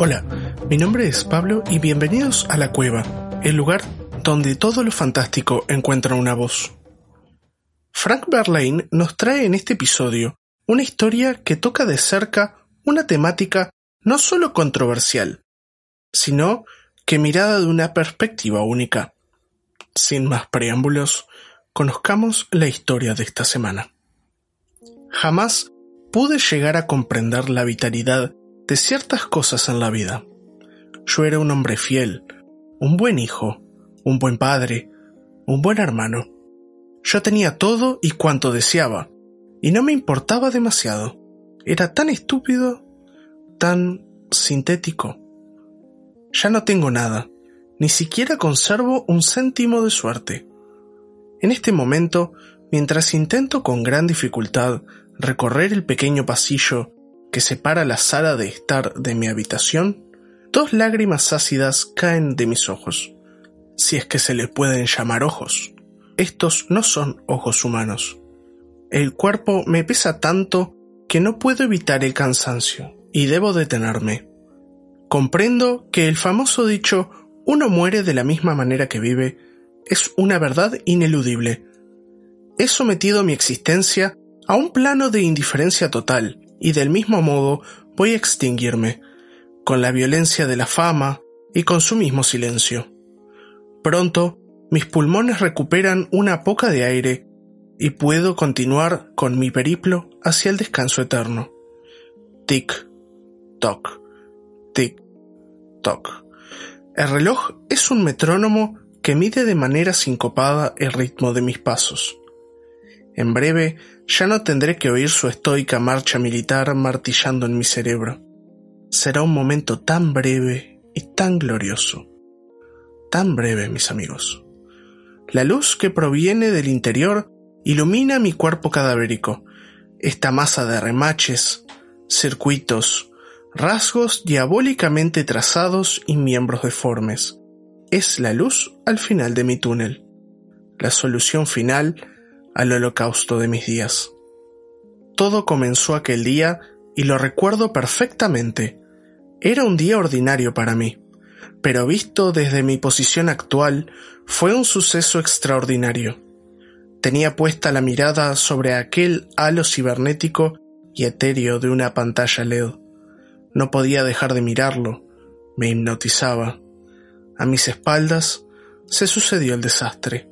Hola, mi nombre es Pablo y bienvenidos a La Cueva, el lugar donde todo lo fantástico encuentra una voz. Frank Verlaine nos trae en este episodio una historia que toca de cerca una temática no solo controversial, sino que mirada de una perspectiva única. Sin más preámbulos, conozcamos la historia de esta semana. Jamás pude llegar a comprender la vitalidad de ciertas cosas en la vida. Yo era un hombre fiel, un buen hijo, un buen padre, un buen hermano. Yo tenía todo y cuanto deseaba, y no me importaba demasiado. Era tan estúpido, tan sintético. Ya no tengo nada, ni siquiera conservo un céntimo de suerte. En este momento, mientras intento con gran dificultad recorrer el pequeño pasillo que separa la sala de estar de mi habitación, dos lágrimas ácidas caen de mis ojos, si es que se les pueden llamar ojos. Estos no son ojos humanos. El cuerpo me pesa tanto que no puedo evitar el cansancio y debo detenerme. Comprendo que el famoso dicho uno muere de la misma manera que vive es una verdad ineludible. He sometido mi existencia a un plano de indiferencia total, y del mismo modo voy a extinguirme, con la violencia de la fama y con su mismo silencio. Pronto mis pulmones recuperan una poca de aire y puedo continuar con mi periplo hacia el descanso eterno. Tic, toc, tic, toc. El reloj es un metrónomo que mide de manera sincopada el ritmo de mis pasos. En breve ya no tendré que oír su estoica marcha militar martillando en mi cerebro. Será un momento tan breve y tan glorioso. Tan breve, mis amigos. La luz que proviene del interior ilumina mi cuerpo cadavérico, esta masa de remaches, circuitos, rasgos diabólicamente trazados y miembros deformes. Es la luz al final de mi túnel, la solución final al holocausto de mis días. Todo comenzó aquel día y lo recuerdo perfectamente. Era un día ordinario para mí, pero visto desde mi posición actual fue un suceso extraordinario. Tenía puesta la mirada sobre aquel halo cibernético y etéreo de una pantalla LED. No podía dejar de mirarlo, me hipnotizaba. A mis espaldas se sucedió el desastre.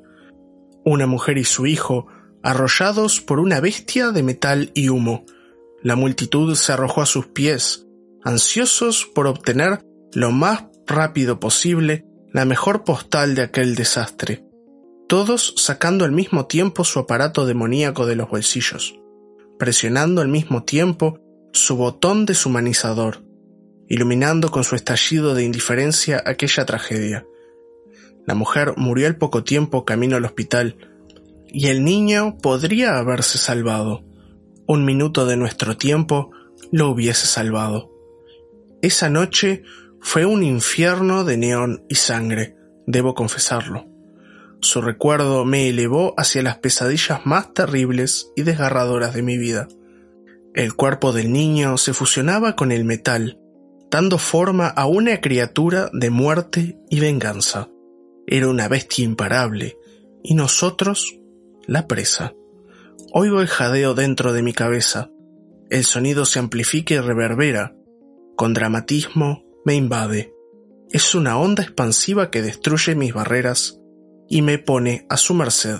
Una mujer y su hijo arrollados por una bestia de metal y humo. La multitud se arrojó a sus pies, ansiosos por obtener lo más rápido posible la mejor postal de aquel desastre, todos sacando al mismo tiempo su aparato demoníaco de los bolsillos, presionando al mismo tiempo su botón deshumanizador, iluminando con su estallido de indiferencia aquella tragedia. La mujer murió al poco tiempo camino al hospital, y el niño podría haberse salvado. Un minuto de nuestro tiempo lo hubiese salvado. Esa noche fue un infierno de neón y sangre, debo confesarlo. Su recuerdo me elevó hacia las pesadillas más terribles y desgarradoras de mi vida. El cuerpo del niño se fusionaba con el metal, dando forma a una criatura de muerte y venganza. Era una bestia imparable, y nosotros la presa. Oigo el jadeo dentro de mi cabeza. El sonido se amplifica y reverbera. Con dramatismo me invade. Es una onda expansiva que destruye mis barreras y me pone a su merced.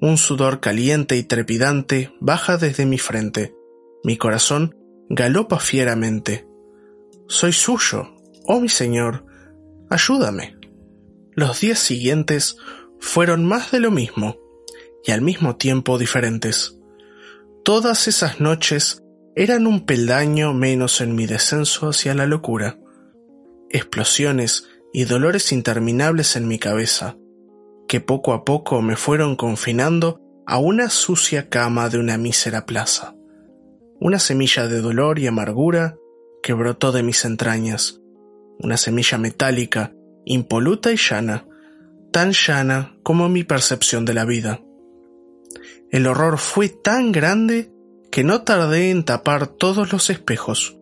Un sudor caliente y trepidante baja desde mi frente. Mi corazón galopa fieramente. Soy suyo, oh mi señor, ayúdame. Los días siguientes fueron más de lo mismo y al mismo tiempo diferentes. Todas esas noches eran un peldaño menos en mi descenso hacia la locura. Explosiones y dolores interminables en mi cabeza, que poco a poco me fueron confinando a una sucia cama de una mísera plaza. Una semilla de dolor y amargura que brotó de mis entrañas, una semilla metálica, impoluta y llana, tan llana como mi percepción de la vida. El horror fue tan grande que no tardé en tapar todos los espejos.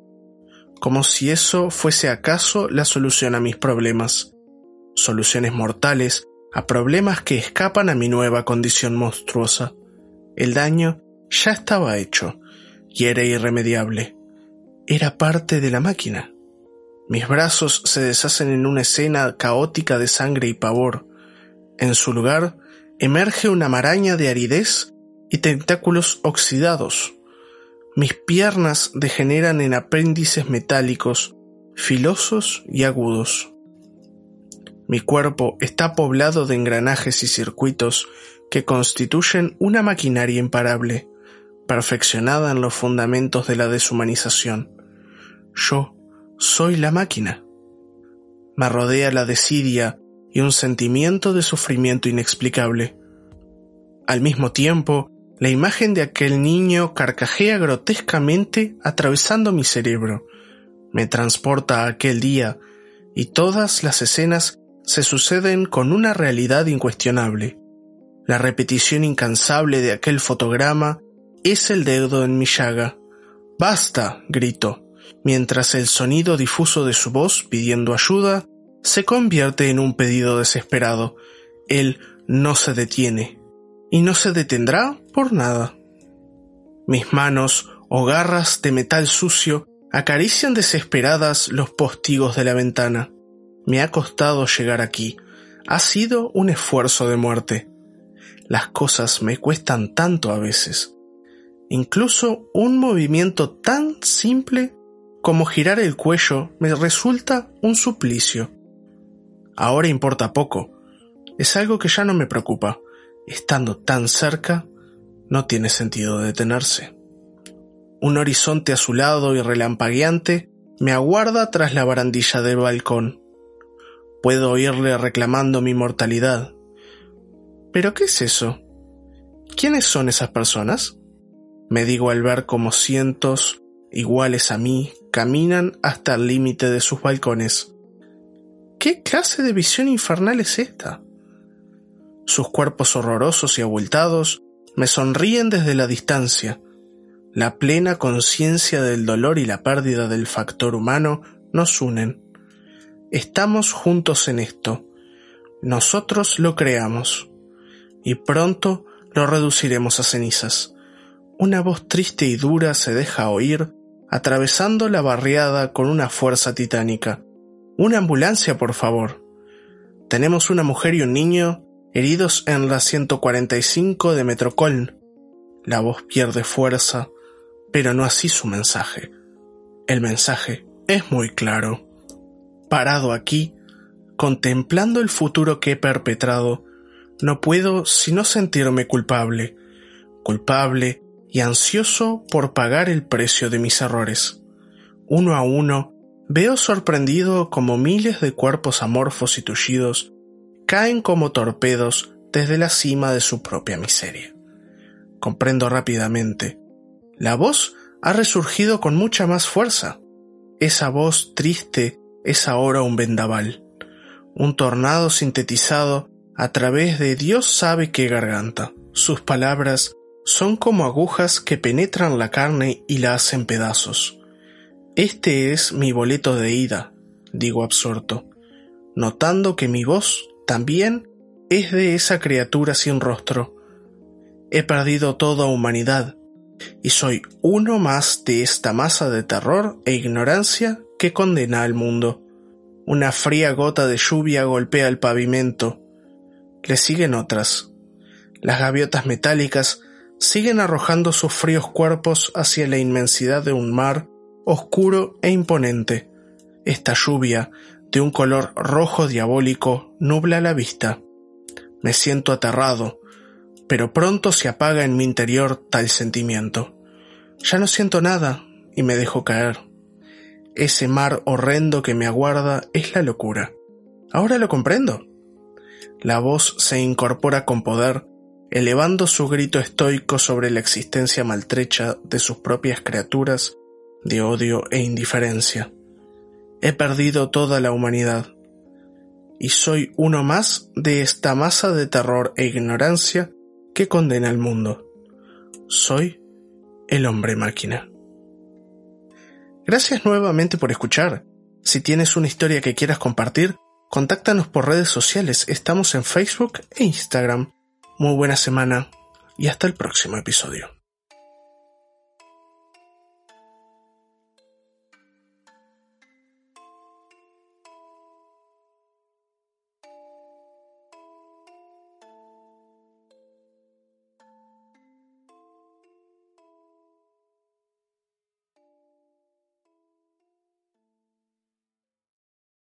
como si eso fuese acaso la solución a mis problemas, soluciones mortales a problemas que escapan a mi nueva condición monstruosa. El daño ya estaba hecho y era irremediable. Era parte de la máquina. Mis brazos se deshacen en una escena caótica de sangre y pavor. En su lugar emerge una maraña de aridez y tentáculos oxidados. Mis piernas degeneran en apéndices metálicos, filosos y agudos. Mi cuerpo está poblado de engranajes y circuitos que constituyen una maquinaria imparable, perfeccionada en los fundamentos de la deshumanización. Yo soy la máquina. Me rodea la desidia y un sentimiento de sufrimiento inexplicable. Al mismo tiempo, la imagen de aquel niño carcajea grotescamente atravesando mi cerebro. Me transporta a aquel día y todas las escenas se suceden con una realidad incuestionable. La repetición incansable de aquel fotograma es el dedo en mi llaga. Basta, grito, mientras el sonido difuso de su voz pidiendo ayuda se convierte en un pedido desesperado. Él no se detiene y no se detendrá por nada. Mis manos o garras de metal sucio acarician desesperadas los postigos de la ventana. Me ha costado llegar aquí. Ha sido un esfuerzo de muerte. Las cosas me cuestan tanto a veces. Incluso un movimiento tan simple como girar el cuello me resulta un suplicio. Ahora importa poco. Es algo que ya no me preocupa estando tan cerca, no tiene sentido detenerse. Un horizonte azulado y relampagueante me aguarda tras la barandilla del balcón. Puedo oírle reclamando mi mortalidad. ¿Pero qué es eso? ¿Quiénes son esas personas? Me digo al ver cómo cientos, iguales a mí, caminan hasta el límite de sus balcones. ¿Qué clase de visión infernal es esta? Sus cuerpos horrorosos y abultados me sonríen desde la distancia. La plena conciencia del dolor y la pérdida del factor humano nos unen. Estamos juntos en esto. Nosotros lo creamos. Y pronto lo reduciremos a cenizas. Una voz triste y dura se deja oír, atravesando la barriada con una fuerza titánica. Una ambulancia, por favor. Tenemos una mujer y un niño heridos en la 145 de Metrocoln. La voz pierde fuerza, pero no así su mensaje. El mensaje es muy claro. Parado aquí, contemplando el futuro que he perpetrado, no puedo sino sentirme culpable, culpable y ansioso por pagar el precio de mis errores. Uno a uno, veo sorprendido como miles de cuerpos amorfos y tullidos caen como torpedos desde la cima de su propia miseria. Comprendo rápidamente. La voz ha resurgido con mucha más fuerza. Esa voz triste es ahora un vendaval, un tornado sintetizado a través de Dios sabe qué garganta. Sus palabras son como agujas que penetran la carne y la hacen pedazos. Este es mi boleto de ida, digo absorto, notando que mi voz también es de esa criatura sin rostro. He perdido toda humanidad y soy uno más de esta masa de terror e ignorancia que condena al mundo. Una fría gota de lluvia golpea el pavimento. Le siguen otras. Las gaviotas metálicas siguen arrojando sus fríos cuerpos hacia la inmensidad de un mar oscuro e imponente. Esta lluvia de un color rojo diabólico nubla la vista. Me siento aterrado, pero pronto se apaga en mi interior tal sentimiento. Ya no siento nada y me dejo caer. Ese mar horrendo que me aguarda es la locura. Ahora lo comprendo. La voz se incorpora con poder, elevando su grito estoico sobre la existencia maltrecha de sus propias criaturas de odio e indiferencia. He perdido toda la humanidad. Y soy uno más de esta masa de terror e ignorancia que condena al mundo. Soy el hombre máquina. Gracias nuevamente por escuchar. Si tienes una historia que quieras compartir, contáctanos por redes sociales. Estamos en Facebook e Instagram. Muy buena semana y hasta el próximo episodio.